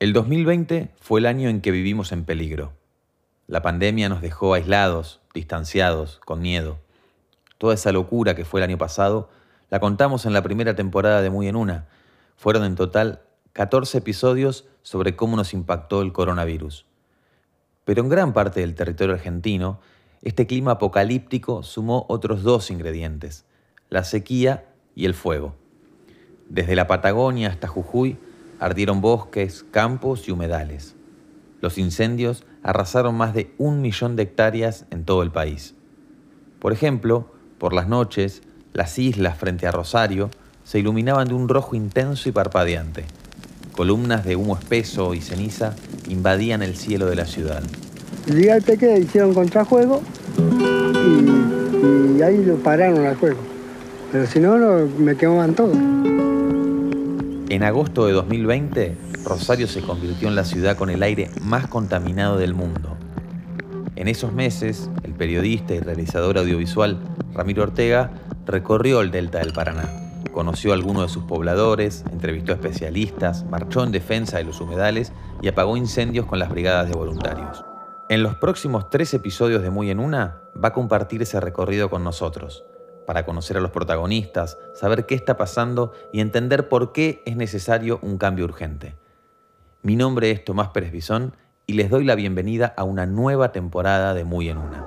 El 2020 fue el año en que vivimos en peligro. La pandemia nos dejó aislados, distanciados, con miedo. Toda esa locura que fue el año pasado la contamos en la primera temporada de Muy en Una. Fueron en total 14 episodios sobre cómo nos impactó el coronavirus. Pero en gran parte del territorio argentino, este clima apocalíptico sumó otros dos ingredientes, la sequía y el fuego. Desde la Patagonia hasta Jujuy ardieron bosques, campos y humedales. Los incendios arrasaron más de un millón de hectáreas en todo el país. Por ejemplo, por las noches, las islas frente a Rosario se iluminaban de un rojo intenso y parpadeante. Columnas de humo espeso y ceniza invadían el cielo de la ciudad. Al peque, hicieron contrajuego y ahí lo pararon al juego. Pero si no, me quemaban todo. En agosto de 2020, Rosario se convirtió en la ciudad con el aire más contaminado del mundo. En esos meses, el periodista y realizador audiovisual Ramiro Ortega recorrió el delta del Paraná. Conoció a algunos de sus pobladores, entrevistó a especialistas, marchó en defensa de los humedales y apagó incendios con las brigadas de voluntarios. En los próximos tres episodios de Muy en Una va a compartir ese recorrido con nosotros para conocer a los protagonistas, saber qué está pasando y entender por qué es necesario un cambio urgente. Mi nombre es Tomás Pérez Bisón y les doy la bienvenida a una nueva temporada de Muy en Una.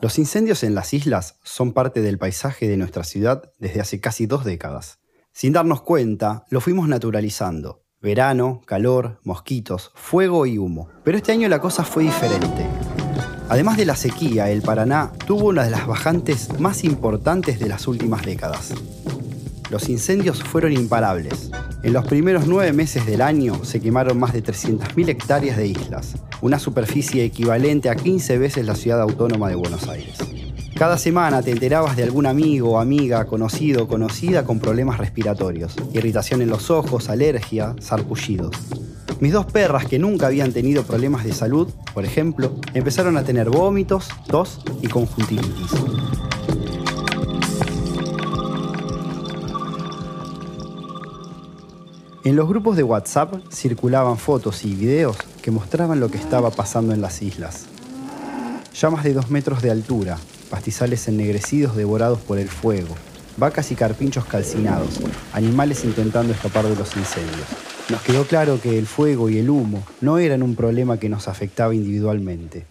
Los incendios en las islas son parte del paisaje de nuestra ciudad desde hace casi dos décadas. Sin darnos cuenta, lo fuimos naturalizando. Verano, calor, mosquitos, fuego y humo. Pero este año la cosa fue diferente. Además de la sequía, el Paraná tuvo una de las bajantes más importantes de las últimas décadas. Los incendios fueron imparables. En los primeros nueve meses del año se quemaron más de 300.000 hectáreas de islas, una superficie equivalente a 15 veces la ciudad autónoma de Buenos Aires. Cada semana te enterabas de algún amigo, amiga, conocido conocida con problemas respiratorios, irritación en los ojos, alergia, sarpullidos. Mis dos perras que nunca habían tenido problemas de salud, por ejemplo, empezaron a tener vómitos, tos y conjuntivitis. En los grupos de WhatsApp circulaban fotos y videos que mostraban lo que estaba pasando en las islas. Llamas de dos metros de altura, pastizales ennegrecidos devorados por el fuego, vacas y carpinchos calcinados, animales intentando escapar de los incendios. Nos quedó claro que el fuego y el humo no eran un problema que nos afectaba individualmente.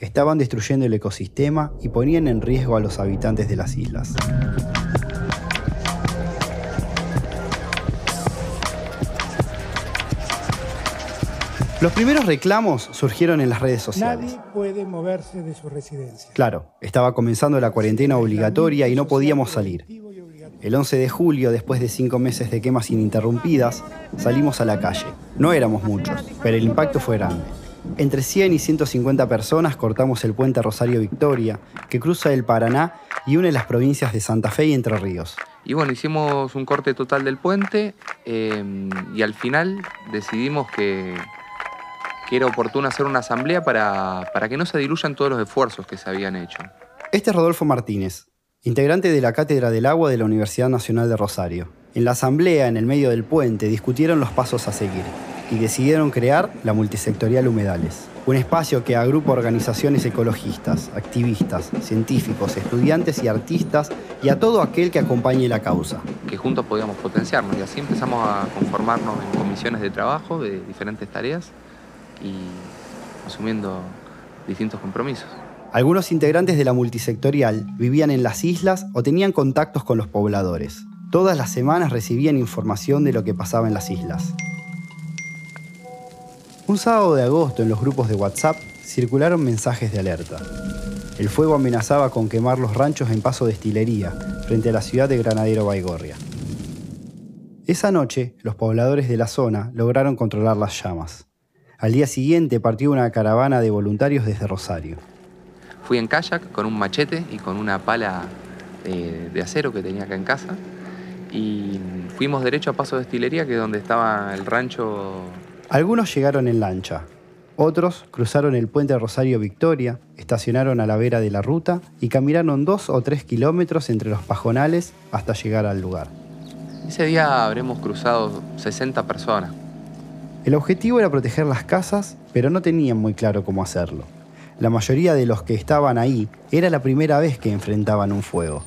Estaban destruyendo el ecosistema y ponían en riesgo a los habitantes de las islas. Los primeros reclamos surgieron en las redes sociales. Nadie puede moverse de su residencia. Claro, estaba comenzando la cuarentena obligatoria y no podíamos salir. El 11 de julio, después de cinco meses de quemas ininterrumpidas, salimos a la calle. No éramos muchos, pero el impacto fue grande. Entre 100 y 150 personas cortamos el puente Rosario Victoria, que cruza el Paraná y une las provincias de Santa Fe y Entre Ríos. Y bueno, hicimos un corte total del puente eh, y al final decidimos que, que era oportuno hacer una asamblea para, para que no se diluyan todos los esfuerzos que se habían hecho. Este es Rodolfo Martínez, integrante de la Cátedra del Agua de la Universidad Nacional de Rosario. En la asamblea, en el medio del puente, discutieron los pasos a seguir y decidieron crear la Multisectorial Humedales, un espacio que agrupa organizaciones ecologistas, activistas, científicos, estudiantes y artistas y a todo aquel que acompañe la causa. Que juntos podíamos potenciarnos y así empezamos a conformarnos en comisiones de trabajo de diferentes tareas y asumiendo distintos compromisos. Algunos integrantes de la multisectorial vivían en las islas o tenían contactos con los pobladores. Todas las semanas recibían información de lo que pasaba en las islas. Un sábado de agosto en los grupos de WhatsApp circularon mensajes de alerta. El fuego amenazaba con quemar los ranchos en Paso de Estilería, frente a la ciudad de Granadero Baigorria. Esa noche, los pobladores de la zona lograron controlar las llamas. Al día siguiente partió una caravana de voluntarios desde Rosario. Fui en kayak con un machete y con una pala de, de acero que tenía acá en casa. Y fuimos derecho a Paso de Estilería, que es donde estaba el rancho. Algunos llegaron en lancha, otros cruzaron el puente Rosario Victoria, estacionaron a la vera de la ruta y caminaron dos o tres kilómetros entre los pajonales hasta llegar al lugar. Ese día habremos cruzado 60 personas. El objetivo era proteger las casas, pero no tenían muy claro cómo hacerlo. La mayoría de los que estaban ahí era la primera vez que enfrentaban un fuego.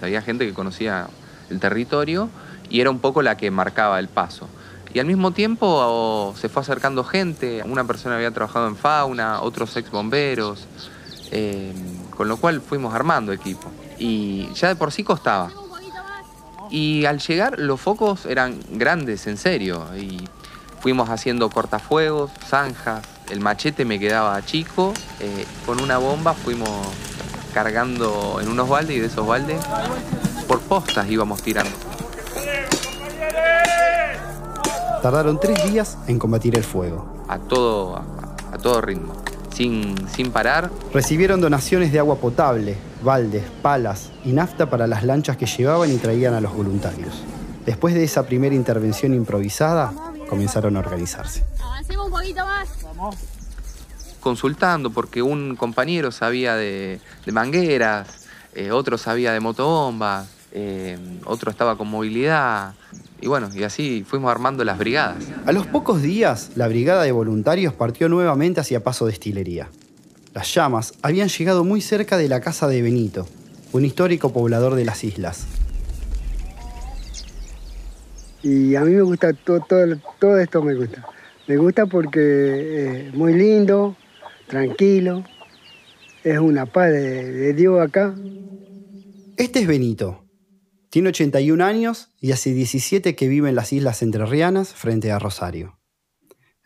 Había gente que conocía el territorio y era un poco la que marcaba el paso. Y al mismo tiempo se fue acercando gente, una persona había trabajado en fauna, otros ex bomberos, eh, con lo cual fuimos armando equipo. Y ya de por sí costaba. Y al llegar los focos eran grandes, en serio, y fuimos haciendo cortafuegos, zanjas, el machete me quedaba chico, eh, con una bomba fuimos cargando en unos baldes y de esos baldes por postas íbamos tirando. Tardaron tres días en combatir el fuego. A todo, a, todo ritmo, sin, sin parar. Recibieron donaciones de agua potable, baldes, palas y nafta para las lanchas que llevaban y traían a los voluntarios. Después de esa primera intervención improvisada, comenzaron a organizarse. Avancemos un poquito más. Consultando, porque un compañero sabía de, mangueras, eh, otro sabía de motobombas, eh, otro estaba con movilidad. Y bueno, y así fuimos armando las brigadas. A los pocos días, la brigada de voluntarios partió nuevamente hacia Paso Destilería. Las llamas habían llegado muy cerca de la casa de Benito, un histórico poblador de las islas. Y a mí me gusta todo, todo, esto me gusta. Me gusta porque es muy lindo, tranquilo, es una paz de, de Dios acá. Este es Benito, tiene 81 años y hace 17 que vive en las Islas Entrerrianas frente a Rosario.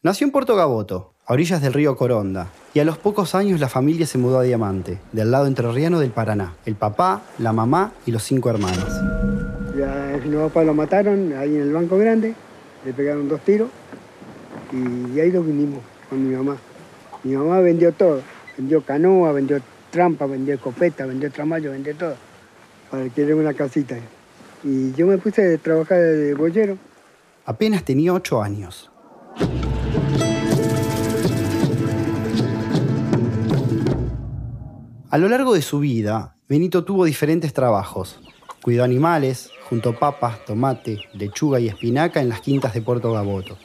Nació en Puerto Gaboto, a orillas del río Coronda, y a los pocos años la familia se mudó a Diamante, del lado entrerriano del Paraná. El papá, la mamá y los cinco hermanos. Ya, mi papá lo mataron ahí en el Banco Grande, le pegaron dos tiros y ahí lo vinimos con mi mamá. Mi mamá vendió todo, vendió canoa, vendió trampa, vendió escopeta, vendió tramallo, vendió todo, para adquirir una casita. Y yo me puse a trabajar de bollero. Apenas tenía ocho años. A lo largo de su vida, Benito tuvo diferentes trabajos. Cuidó animales, juntó papas, tomate, lechuga y espinaca en las quintas de Puerto Gaboto.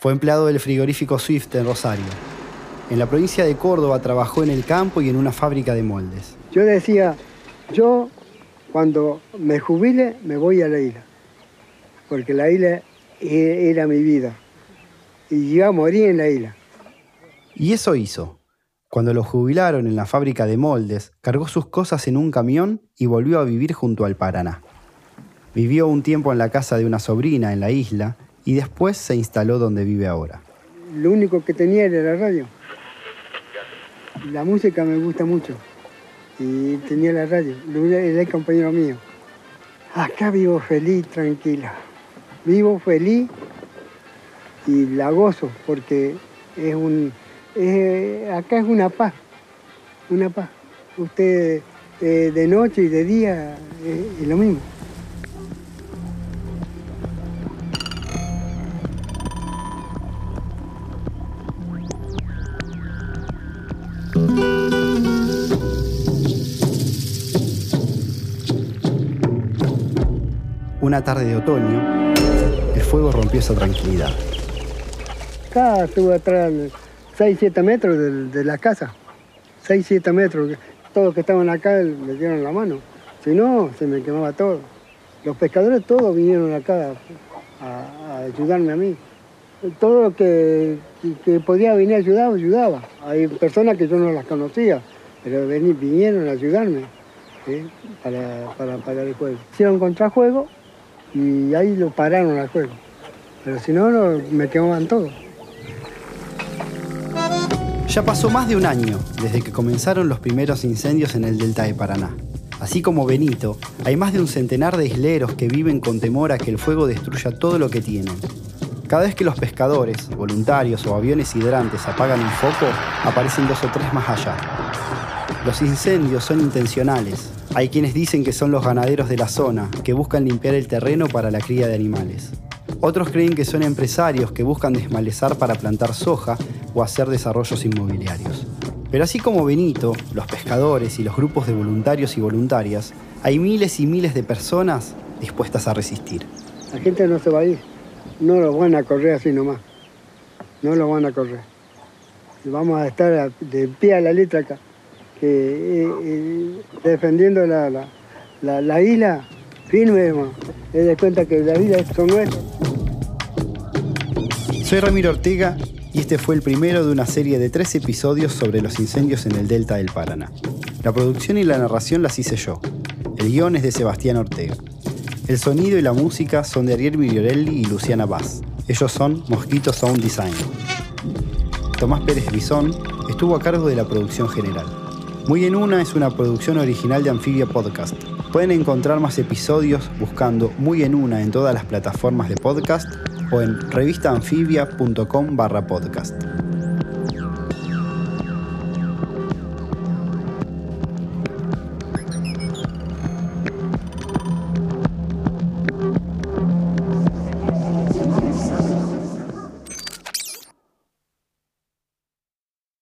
Fue empleado del frigorífico Swift en Rosario. En la provincia de Córdoba trabajó en el campo y en una fábrica de moldes. Yo decía, yo cuando me jubile, me voy a la isla, porque la isla e-, era mi vida y iba a morir en la isla. Y eso hizo. Cuando lo jubilaron en la fábrica de moldes, cargó sus cosas en un camión y volvió a vivir junto al Paraná. Vivió un tiempo en la casa de una sobrina en la isla y después se instaló donde vive ahora. Lo único que tenía era la radio. La música me gusta mucho y tenía la radio. Era el compañero mío. Acá vivo feliz, tranquila. Vivo feliz y la gozo porque es un, acá es una paz, una paz. Usted eh, de noche y de día eh, es lo mismo. Una tarde de otoño, el fuego rompió esa tranquilidad. Acá estuve atrás 6-7 metros de, la casa. 6-7 metros. Todos que estaban acá me dieron la mano. Si no, se me quemaba todo. Los pescadores todos vinieron acá a, ayudarme a mí. Todo lo que, podía venir a ayudar, ayudaba. Hay personas que yo no las conocía, pero vinieron a ayudarme para, el juego. Hicieron contrajuego y ahí lo pararon al juego. Pero si no, me quemaban todo. Ya pasó más de un año desde que comenzaron los primeros incendios en el delta de Paraná. Así como Benito, hay más de un centenar de isleros que viven con temor a que el fuego destruya todo lo que tienen. Cada vez que los pescadores, voluntarios o aviones hidrantes apagan un foco, aparecen dos o tres más allá. Los incendios son intencionales, hay quienes dicen que son los ganaderos de la zona, que buscan limpiar el terreno para la cría de animales. Otros creen que son empresarios que buscan desmalezar para plantar soja o hacer desarrollos inmobiliarios. Pero así como Benito, los pescadores y los grupos de voluntarios y voluntarias, hay miles y miles de personas dispuestas a resistir. La gente no se va a ir, no lo van a correr así nomás. no lo van a correr. Vamos a estar de pie a la letra acá, eh, eh, defendiendo la, la, la, la isla firme, es de cuenta que la isla son nuestras. Soy Ramiro Ortega y este fue el primero de una serie de tres episodios sobre los incendios en el delta del Paraná. La producción y la narración las hice yo. El guion es de Sebastián Ortega. El sonido y la música son de Ariel Migliorelli y Luciana Vaz. Ellos son Mosquito Sound Design. Tomás Pérez Bisón estuvo a cargo de la producción general. Muy en Una es una producción original de Amphibia Podcast. Pueden encontrar más episodios buscando Muy en Una en todas las plataformas de podcast o en revistaanfibia.com barra podcast.